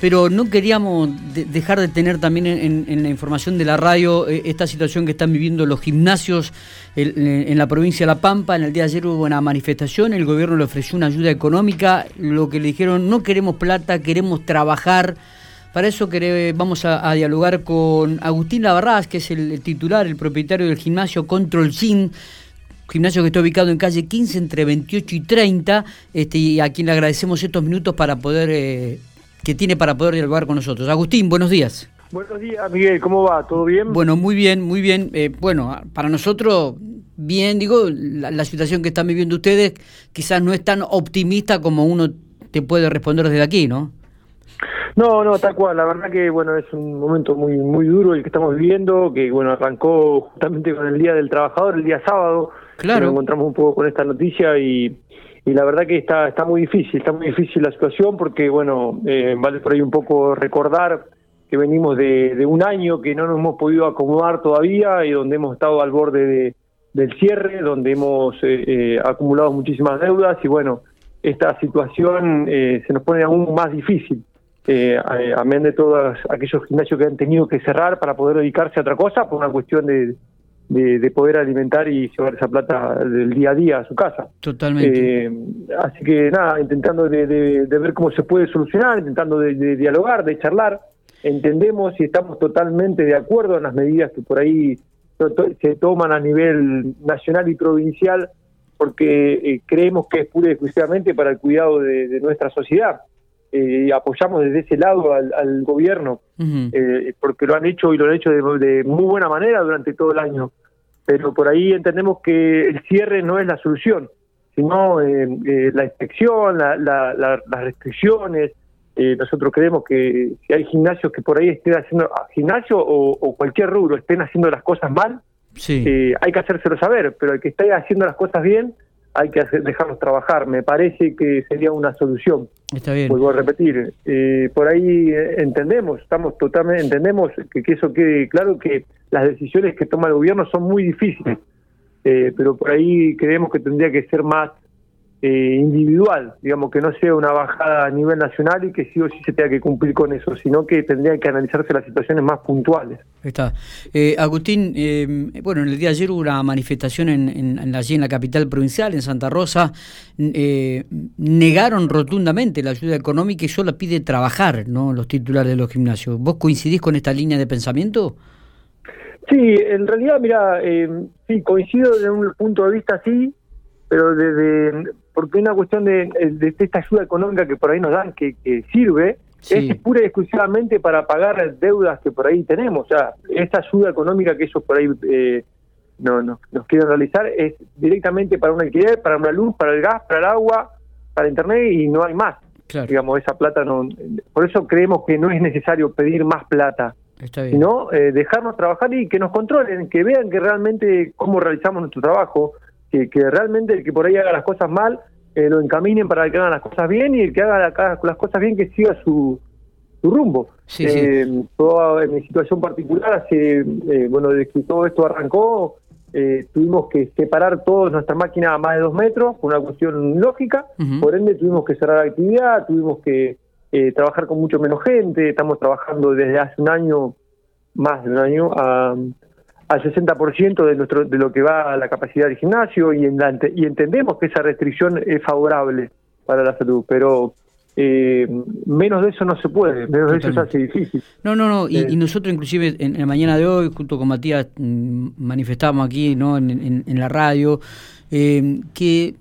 pero no queríamos dejar de tener también en, la información de la radio eh, esta situación que están viviendo los gimnasios en, la provincia de La Pampa. En el día de ayer hubo una manifestación, el gobierno le ofreció una ayuda económica, lo que le dijeron, no queremos plata, queremos trabajar. Para eso vamos a, dialogar con Agustín Lavarraz, que es el, titular, el propietario del gimnasio Control Gym gimnasio que está ubicado en calle 15 entre 28 y 30, este, y a quien le agradecemos estos minutos para poder eh, que tiene para poder dialogar con nosotros. Agustín, buenos días. Buenos días, Miguel, ¿cómo va? ¿Todo bien? Bueno, muy bien, muy bien. Eh, bueno, para nosotros, bien, digo, la, situación que están viviendo ustedes quizás no es tan optimista como uno te puede responder desde aquí, ¿no? No, no, tal cual. La verdad que, bueno, es un momento muy muy duro el que estamos viviendo, que, bueno, arrancó justamente con el Día del Trabajador, el día sábado. Claro. Nos encontramos un poco con esta noticia y y la verdad que está está muy difícil, está muy difícil la situación porque, bueno, eh, vale por ahí un poco recordar que venimos de, un año que no nos hemos podido acomodar todavía y donde hemos estado al borde de, del cierre, donde hemos eh, eh, acumulado muchísimas deudas y, bueno, esta situación se nos pone aún más difícil. amén de todos aquellos gimnasios que han tenido que cerrar para poder dedicarse a otra cosa por una cuestión de, de, poder alimentar y llevar esa plata del día a día a su casa. Totalmente. Eh, así que nada, intentando de, ver cómo se puede solucionar, intentando de, dialogar, de charlar. Entendemos y estamos totalmente de acuerdo en las medidas que por ahí se toman a nivel nacional y provincial, porque eh, creemos que es pura y exclusivamente para el cuidado de, nuestra sociedad. Eh, apoyamos desde ese lado al, gobierno, eh, porque lo han hecho y lo han hecho de, muy buena manera durante todo el año. Pero por ahí entendemos que el cierre no es la solución, sino eh, la inspección, las restricciones. nosotros creemos que si hay gimnasios que por ahí estén haciendo, ah, gimnasio o, cualquier rubro, estén haciendo las cosas mal, hay que hacérselo saber, pero el que esté haciendo las cosas bien, hay que dejarlos trabajar. Me parece que sería una solución. Está bien. Vuelvo a repetir. Eh, por ahí eh, entendemos, estamos totalmente, entendemos que, eso quede claro que las decisiones que toma el gobierno son muy difíciles, eh, pero por ahí creemos que tendría que ser más eh, individual, digamos que no sea una bajada a nivel nacional y que sí o sí se tenga que cumplir con eso, sino que tendría que analizarse las situaciones más puntuales. Está. Eh, Agustín, eh, bueno, en el día de ayer hubo una manifestación en, en, allí en la capital provincial, en Santa Rosa, negaron rotundamente la ayuda económica y solo pide trabajar, ¿no? Los titulares de los gimnasios. ¿Vos coincidís con esta línea de pensamiento? Sí, en realidad, mira, sí, coincido desde un punto de vista sí, pero desde porque una cuestión de, de, esta ayuda económica que por ahí nos dan, que, sirve, es pura y exclusivamente para pagar deudas que por ahí tenemos. O sea, esta ayuda económica que ellos por ahí eh, no, no, nos quieren realizar es directamente para un alquiler, para una luz, para el gas, para el agua, para internet y no hay más. Digamos, esa plata no. Por eso creemos que no es necesario pedir más plata. Sino eh, dejarnos trabajar y que nos controlen, que vean que realmente cómo realizamos nuestro trabajo, que, que realmente el que por ahí haga las cosas mal eh, lo encaminen para que hagan las cosas bien y el que haga las cosas bien que siga su, su rumbo. eh, en mi situación particular, hace, eh, bueno, desde que todo esto arrancó, eh, tuvimos que separar toda nuestra máquina a más de dos metros, por una cuestión lógica, por ende tuvimos que cerrar la actividad, tuvimos que trabajar con mucho menos gente, estamos trabajando desde hace un año, más de un año, a al 60% de nuestro de lo que va a la capacidad del gimnasio y, en y entendemos que esa restricción es favorable para la salud, pero eh, menos de eso no se puede, menos de eso se hace difícil. No, no, no, y, eh. nosotros inclusive en, la mañana de hoy, junto con Matías, mm, manifestamos aquí ¿no? en, en la radio eh, que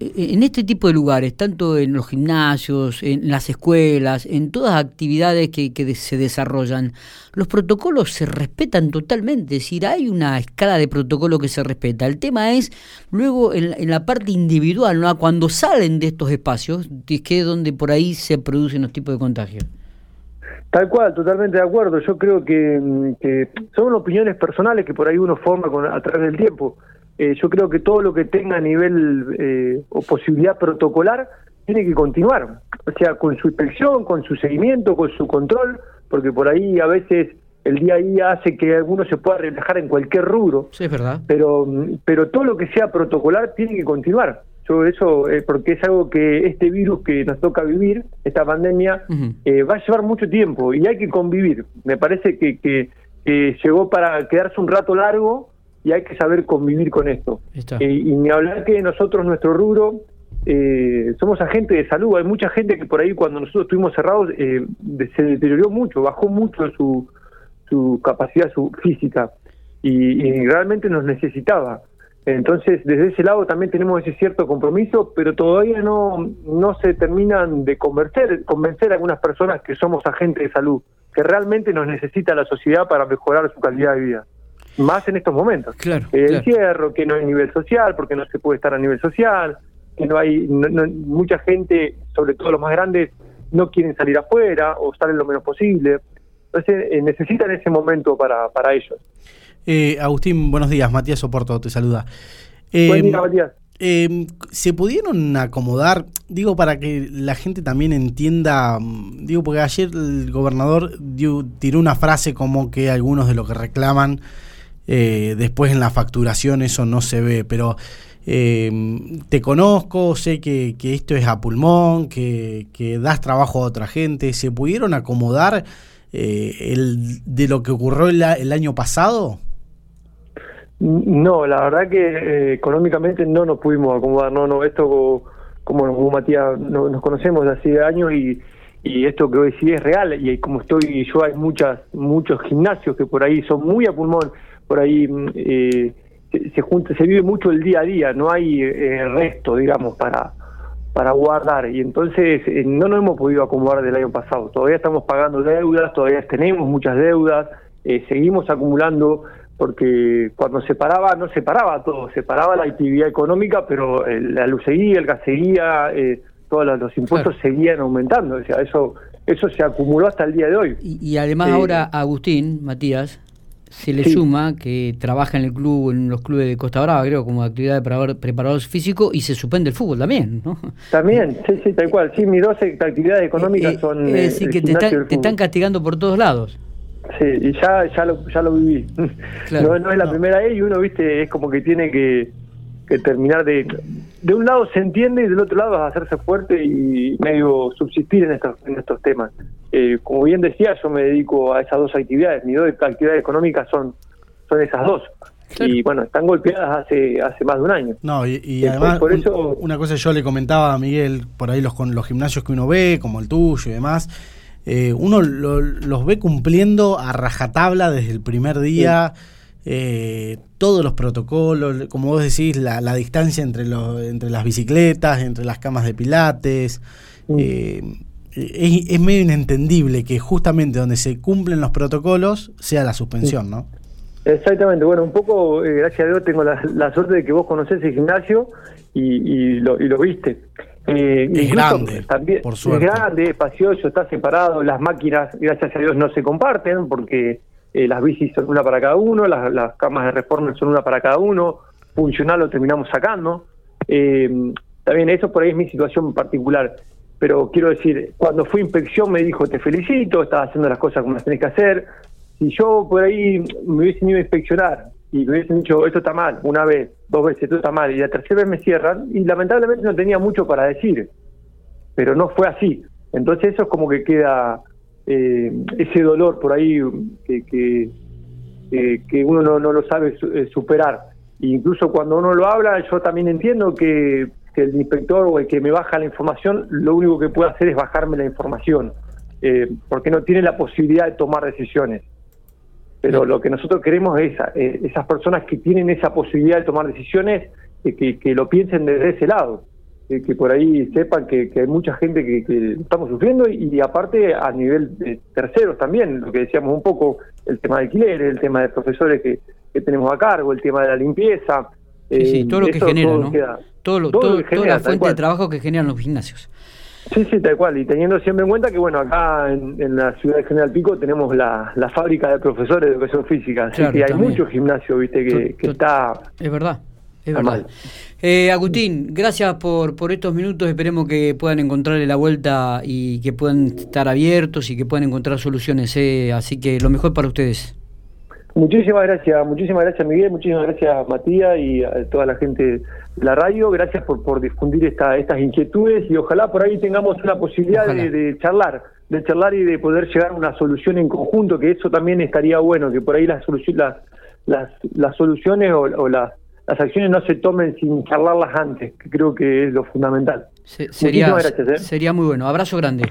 en este tipo de lugares, tanto en los gimnasios, en las escuelas, en todas actividades que, se desarrollan, los protocolos se respetan totalmente, es decir, hay una escala de protocolo que se respeta. El tema es luego en, la parte individual, ¿no? cuando salen de estos espacios, que es donde por ahí se producen los tipos de contagios. Tal cual, totalmente de acuerdo. Yo creo que, que son opiniones personales que por ahí uno forma con, a través del tiempo eh, yo creo que todo lo que tenga a nivel eh, o posibilidad protocolar tiene que continuar, o sea, con su inspección, con su seguimiento, con su control, porque por ahí a veces el día a día hace que alguno se pueda relajar en cualquier rubro. Sí, es verdad. Pero, pero todo lo que sea protocolar tiene que continuar. yo eso, eh, porque es algo que este virus que nos toca vivir, esta pandemia, eh, va a llevar mucho tiempo y hay que convivir. Me parece que, que, llegó para quedarse un rato largo y hay que saber convivir con esto. Eh, y ni hablar que nosotros, nuestro rubro, somos agentes de salud. Hay mucha gente que por ahí cuando nosotros estuvimos cerrados se deterioró mucho, bajó mucho su, su capacidad su física y realmente nos necesitaba. Entonces, desde ese lado también tenemos ese cierto compromiso, pero todavía no, no se terminan de convencer, convencer a algunas personas que somos agentes de salud, que realmente nos necesita la sociedad para mejorar su calidad de vida. Más en estos momentos. Claro, el encierro, que no hay nivel social, porque no se puede estar a nivel social, que no hay mucha gente, sobre todo los más grandes, no quieren salir afuera o salen lo menos posible. Entonces, eh, necesitan ese momento para, para ellos. Eh, Agustín, buenos días. Matías Soporto te saluda. Buen día, em, Matías. Em, ¿Se pudieron acomodar, digo, para que la gente también entienda, mm, digo, porque ayer el gobernador tiró una frase como que algunos de lo que reclaman eh, después en la facturación eso no se ve, pero em, te conozco, sé que, esto es a pulmón, que, das trabajo a otra gente, ¿se pudieron acomodar eh, el, de lo que ocurrió el año pasado? No, la verdad que eh, económicamente no nos pudimos acomodar, no, no, esto como, Matías nos conocemos de hace años y, y esto que hoy sí es real y como estoy yo hay muchas muchos gimnasios que por ahí son muy a pulmón, por ahí mm, eh, se, junta, se vive mucho el día a día, no hay eh, resto, digamos, para para guardar y entonces eh, no nos hemos podido acomodar del año pasado. Todavía estamos pagando deudas, todavía tenemos muchas deudas, seguimos acumulando porque cuando se paraba, no se paraba todo, se paraba la actividad económica, pero la luz seguía, el gas seguía, eh, todos los, impuestos seguían aumentando, o sea, eso, eso se acumuló hasta el día de hoy. Y, además ahora Agustín, Matías, se le suma que trabaja en el club, en los clubes de Costa Brava, creo, como actividad de preparador físico, y se suspende el fútbol también, ¿no? También, sí, sí, tal cual. Sí, mis dos actividades económicas eh, son... Es decir, que te están castigando por todos lados. Sí, y ya, ya, lo, ya lo viví. No, no, es la primera vez y uno, viste, es como que tiene que, que terminar de... De un lado se entiende y del otro lado hacerse fuerte y medio subsistir en estos, en estos temas. Eh, como bien decía, yo me dedico a esas dos actividades. Mis dos actividades económicas son, son esas dos. Y bueno, están golpeadas hace hace más de un año. No, y, además, por eso, una cosa yo le comentaba a Miguel, por ahí los, con los gimnasios que uno ve, como el tuyo y demás, eh, uno los ve cumpliendo a rajatabla desde el primer día. Eh, todos los protocolos, como vos decís, la, distancia entre, los, entre las bicicletas, entre las camas de pilates. Eh, es, medio inentendible que justamente donde se cumplen los protocolos sea la suspensión, ¿no? Exactamente, bueno, un poco, gracias a Dios, tengo la, suerte de que vos conocés el gimnasio y, lo, y lo viste. Eh, es grande, también, por suerte. Es grande, espacioso, está separado. Las máquinas, gracias a Dios, no se comparten porque eh, las bicis son una para cada uno, las, camas de reforma son una para cada uno. Funcional lo terminamos sacando. Eh, también eso por ahí es mi situación particular. Pero quiero decir, cuando fui inspección me dijo, te felicito, estás haciendo las cosas como las tenés que hacer. Si yo por ahí me hubiesen ido a inspeccionar y me hubiesen dicho, esto está mal, una vez, dos veces, esto está mal, y la tercera vez me cierran, y lamentablemente no tenía mucho para decir, pero no fue así. Entonces eso es como que queda eh, ese dolor por ahí que, que, que uno no, no, lo sabe eh, superar. E incluso cuando uno lo habla, yo también entiendo que, que, el inspector o el que me baja la información, lo único que puede hacer es bajarme la información, eh, porque no tiene la posibilidad de tomar decisiones. Pero lo que nosotros queremos es eh, esas personas que tienen esa posibilidad de tomar decisiones, que, que, lo piensen desde ese lado, que por ahí sepan que, hay mucha gente que, estamos sufriendo y, aparte a nivel de terceros también, lo que decíamos un poco, el tema de alquiler, el tema de profesores que, tenemos a cargo, el tema de la limpieza. Sí, todo lo que genera, ¿no? todo, toda la fuente de trabajo que generan los gimnasios. Sí, sí, tal cual. Y teniendo siempre en cuenta que, bueno, acá en, la ciudad de General Pico tenemos la, fábrica de profesores de educación física. Así que hay mucho gimnasio, viste, que, está. Es verdad. Es verdad. Eh, Agustín, gracias por, por estos minutos. Esperemos que puedan encontrarle la vuelta y que puedan estar abiertos y que puedan encontrar soluciones. Eh. Así que lo mejor para ustedes. Muchísimas gracias, muchísimas gracias Miguel, muchísimas gracias Matías y a toda la gente de la radio, gracias por, por difundir esta, estas inquietudes y ojalá por ahí tengamos una posibilidad de, charlar, de charlar y de poder llegar a una solución en conjunto, que eso también estaría bueno, que por ahí las, las, las, las soluciones o, las, las acciones no se tomen sin charlarlas antes, que creo que es lo fundamental. sería, gracias, ¿eh? sería muy bueno. Abrazo grande.